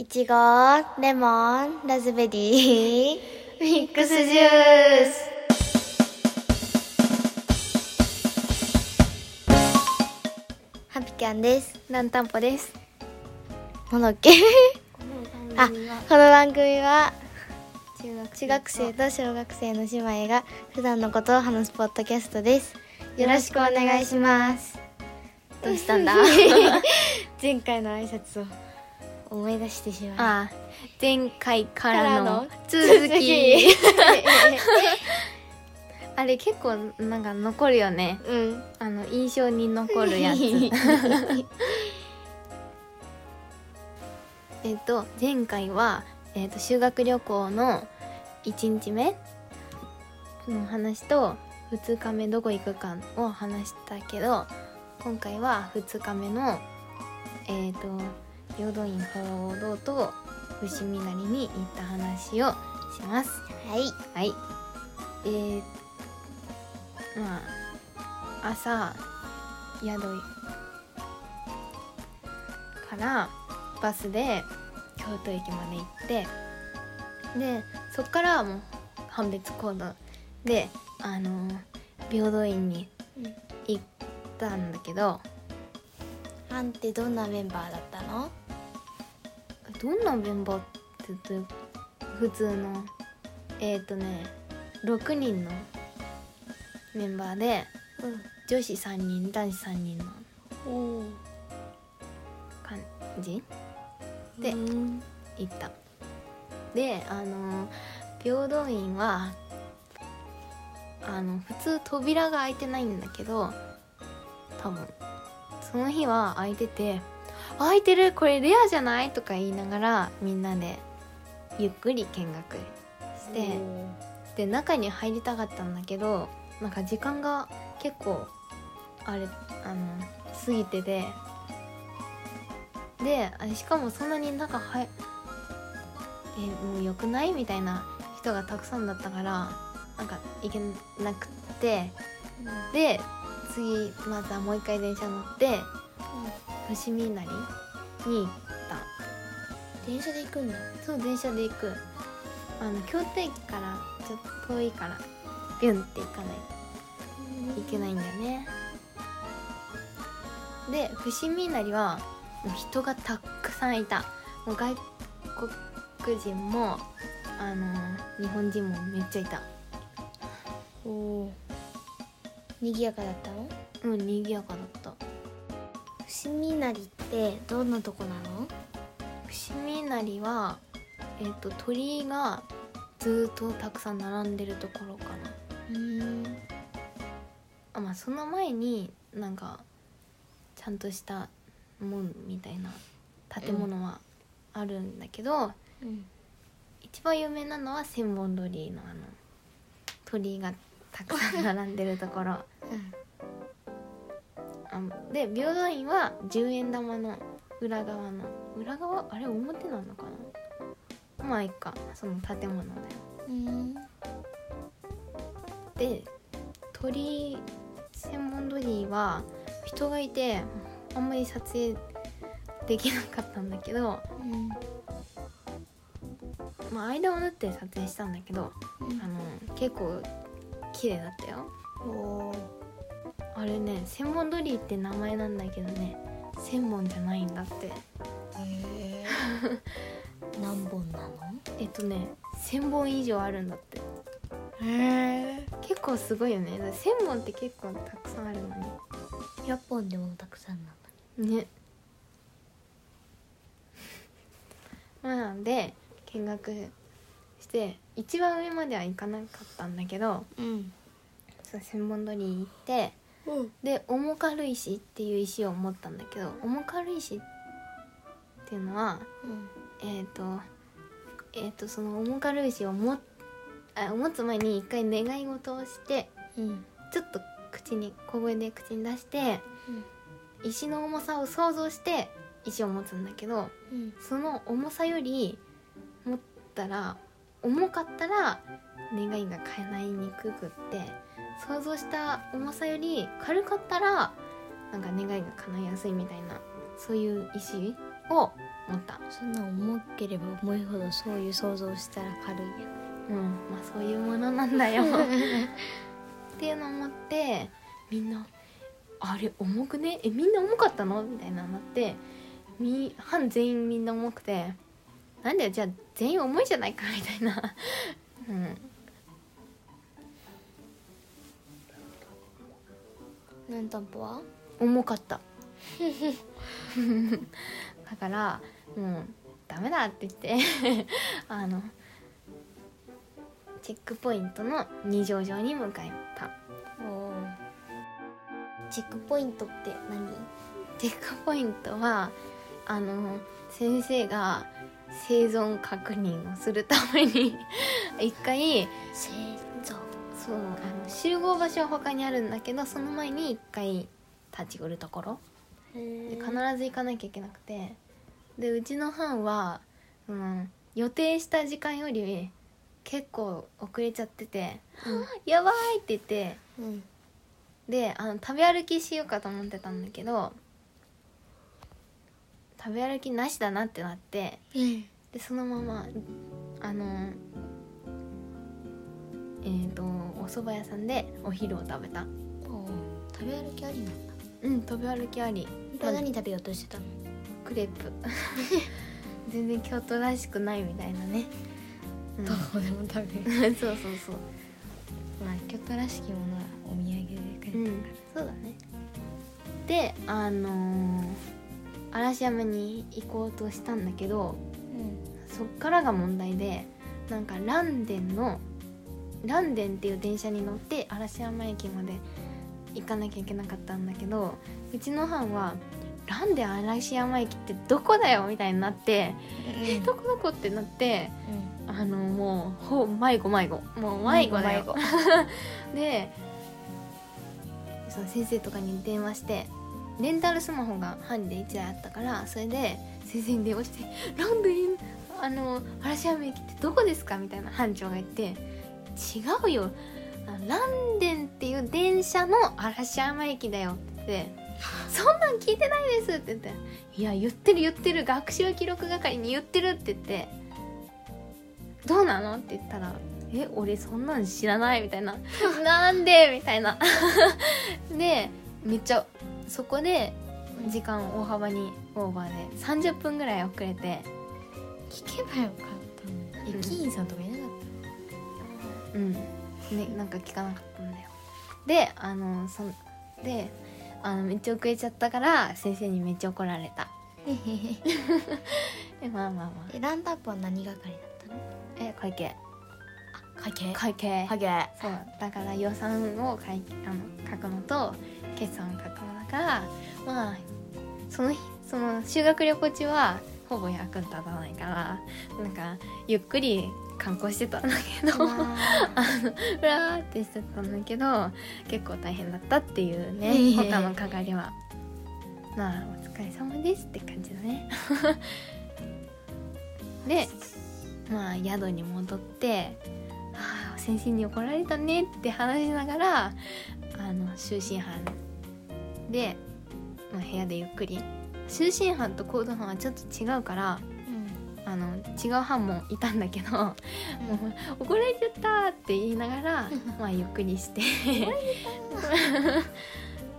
いちご、レモン、ラズベリー、ミックスジュース。ハピキャンです。ランタンポです。なんだっけあ、この番組は中学中学生と小学生の姉妹が普段のことを話すポッドキャストです。よろしくお願いします。どうしたんだ？前回の挨拶を思い出してしまいああ前回かかららのの続き。あれ結構なんか残るよね。うん。あの印象に残るやつ。えっと前回は、えっと修学旅行の1日目の話と2日目どこ行くかを話したけど今回は2日目のえっ、と平等院報道と伏見稲荷に行った話をします。はい。はい。えー、まあ朝宿からバスで京都駅まで行ってでそっからはもう判別行動であの平等院に行ったんだけどハンってどんなメンバーだったの？どんなメンバーって言うと普通のえっ、ー、とね6人のメンバーで女子3人男子3人の感じ？でうん。行った。であの平等院はあの普通扉が開いてないんだけど多分。その日は開いてて「開いてる？これレアじゃない?」とか言いながらみんなでゆっくり見学してで中に入りたかったんだけどなんか時間が結構あれあの過ぎててであしかもそんなに中はえもうよくない？みたいな人がたくさんだったからなんか行けなくってで次またもう一回電車乗って伏見稲荷に行った。電車で行くんだ。そう電車で行く。あの京都駅からちょっと遠いからビュンって行かないといけないんだよね。で伏見稲荷はもう人がたくさんいた。もう外国人もあの日本人もめっちゃいた。おお。賑やかだったの？うん賑やかだった伏見稲荷ってどんなとこなの？伏見稲荷はえっ、と鳥居がずっとたくさん並んでるところかなうん。あまあその前になんかちゃんとした門みたいな建物はあるんだけど、うん。一番有名なのは千本鳥居のあの鳥居がたくさん並んでるところあで平等院は10円玉の裏側の。裏側？あれ表なのかな？まあいいか。その建物だようん。で鳥居千本鳥居は人がいてあんまり撮影できなかったんだけど、うん。まあ、間を縫って撮影したんだけどあの結構綺麗だったよ。おお。あれね千本鳥居って名前なんだけどね千本じゃないんだってへえ。何本なの？えっとね千本以上あるんだってへえ。結構すごいよね千本って結構たくさんあるの100本でもたくさんなんだ。にね まあなんで見学して一番上までは行かなかったんだけどうん。そう千本鳥居行ってうん。で重軽石っていう石を持ったんだけど重軽石っていうのはえっ、とえっ、とその重軽石をもあ持つ前に一回願い事をしてうん。ちょっと口に小声で口に出して石の重さを想像して石を持つんだけどうん。その重さより持ったら重かったら願いが叶いにくくって想像した重さより軽かったらなんか願いが叶いやすいみたいなそういう石を思った。そんな重ければ重いほどそういう想像したら軽いやうんまあそういうものなんだよ。っていうのを思ってみんな「あれ重くね？えみんな重かったの?」みたいなのになってみ班全員みんな重くて「なんだよじゃあ全員重いじゃないか」みたいな。うん。なんたんぽは？重かった。だからもうダメだって言ってあのチェックポイントの二条城に向かった。おチェックポイントって何？チェックポイントはあの先生が生存確認をするために。一回生存そうあの集合場所は他にあるんだけどその前に一回立ち寄るところ。で必ず行かなきゃいけなくて。でうちの班は、うん、予定した時間より結構遅れちゃってて「うんはあやばい!」って言って。うん。であの食べ歩きしようかと思ってたんだけど食べ歩きなしだなってなってうん。でそのままあのえっ、とお蕎麦屋さんでお昼を食べた。お食べ歩きありなんだ。うん食べ歩きあり。何食べようとしてたの？クレープ。全然京都らしくないみたいなね、うん、どこでも食べる。そうそうそう。まあ京都らしきものはお土産で買えうんそうだね。であのー嵐山に行こうとしたんだけどそっからが問題でなんかランデンのランデンっていう電車に乗って嵐山駅まで行かなきゃいけなかったんだけどうちの班は「ランデン嵐山駅ってどこだよ?」みたいになって「うんえどこどこ?」ってなってうんあのもうほ迷子迷子もう迷子だよ迷子 でその先生とかに電話してレンタルスマホが班で1台あったからそれで先生に電話して「ランデンあの嵐山駅ってどこですか?」みたいな班長が言って「違うよあランデンっていう電車の嵐山駅だよ」って言って「そんなん聞いてないです」って言って「いや言ってる言ってる学習記録係に言ってる」って言って「どうなの?」って言ったら「え俺そんなん知らない」みたいな「なんで?」みたいな でめっちゃそこで時間大幅にオーバーで30分ぐらい遅れて聞けばよかった駅員さんとかいなかっうん。ねなんか聞かなかったんだよ。であのそんであのめっちゃ遅れちゃったから先生にめっちゃ怒られた。たへへへ。でまあまあまえランタップは何係だったの？あえ会計。会計？会計。会計。そう。だから予算を書いあの書くのと決算を書くのまあその日その修学旅行中はほぼ役に立たないからなんかゆっくり観光してたんだけどあ。のふらーってしてたんだけど結構大変だったっていうね他の係は。まあお疲れ様ですって感じだね。でまあ宿に戻って「ああ先生に怒られたね」って話しながらあの就寝班で、まあ、部屋でゆっくり。就寝班と行動班はちょっと違うからあの違う班もいたんだけどもう怒られちゃったって言いながらまあゆっくりして。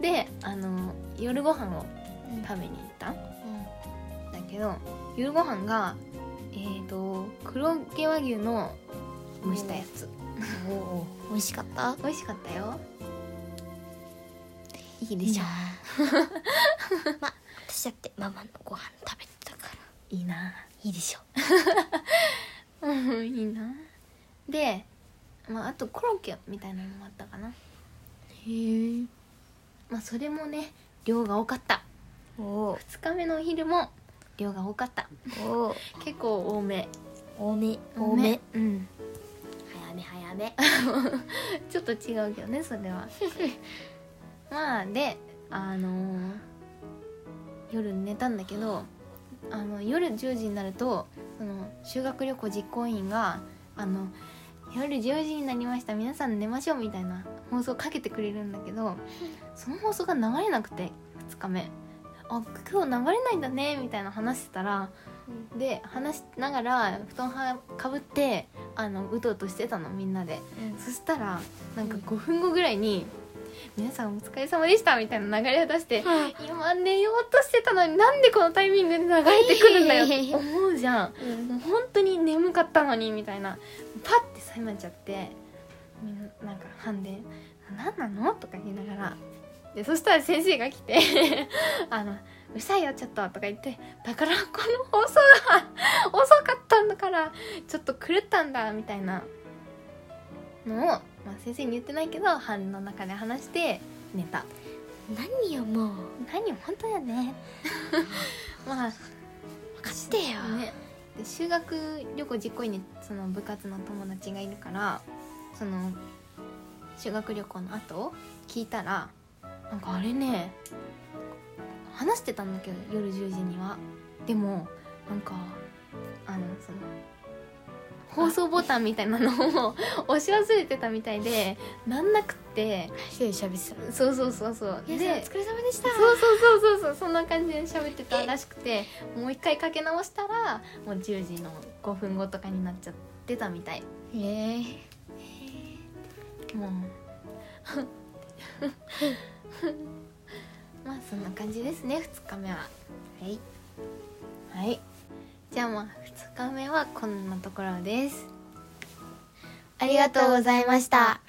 であの夜ご飯を食べに行った。ん。だけど夜ご飯がえー、と黒毛和牛の蒸したやつ。美味しかった？美味しかったよいいでしょ。まあ私だってママのご飯食べてたから。いいな。いいでしょ。うんいいな。で、まあ、あとコロッケみたいなのもあったかな。へえ。まあそれもね量が多かった。おお2日目のお昼も量が多かった。お結構多め。多め。多め。うん。早め早め。ちょっと違うけどねそれは まあであのー夜寝たんだけどあの夜10時になるとその修学旅行実行委員があの夜10時になりました皆さん寝ましょうみたいな放送かけてくれるんだけどその放送が流れなくて2日目。あ今日流れないんだねみたいな話してたらで話しながら布団はかぶってあのうとうとしてたのみんなで。そしたらなんか5分後ぐらいに「皆さんお疲れ様でした」みたいな流れを出してうん今寝ようとしてたのになんでこのタイミングで流れてくるんだよって思うじゃん。うんもう本当に眠かったのにみたいな。パッて覚めちゃってみんななんか半で「何なの?」とか言いながら。でそしたら先生が来て「あのうるさいよちょっと」とか言って「だからこの放送が 遅かったんだからちょっと狂ったんだ」みたいなのを、まあ、先生に言ってないけど班の中で話して寝た。何よもう。何本当やね。まあ分かってよ、ね、で修学旅行実行委員にその部活の友達がいるからその修学旅行の後聞いたらなんかあれね話してたんだけど夜10時には。でもなんかあのその放送ボタンみたいなのを押し忘れてたみたいでなんなくって。一人で喋ってたそうそうそうそう。皆でお疲れ様でした。そうそうそうそうそう。そんな感じで喋ってたらしくてもう一回かけ直したらもう10時の5分後とかになっちゃってたみたい。へえ。もう まあそんな感じですね2日目は。はい。はい。じゃあまあ2日目はこんなところです。ありがとうございました。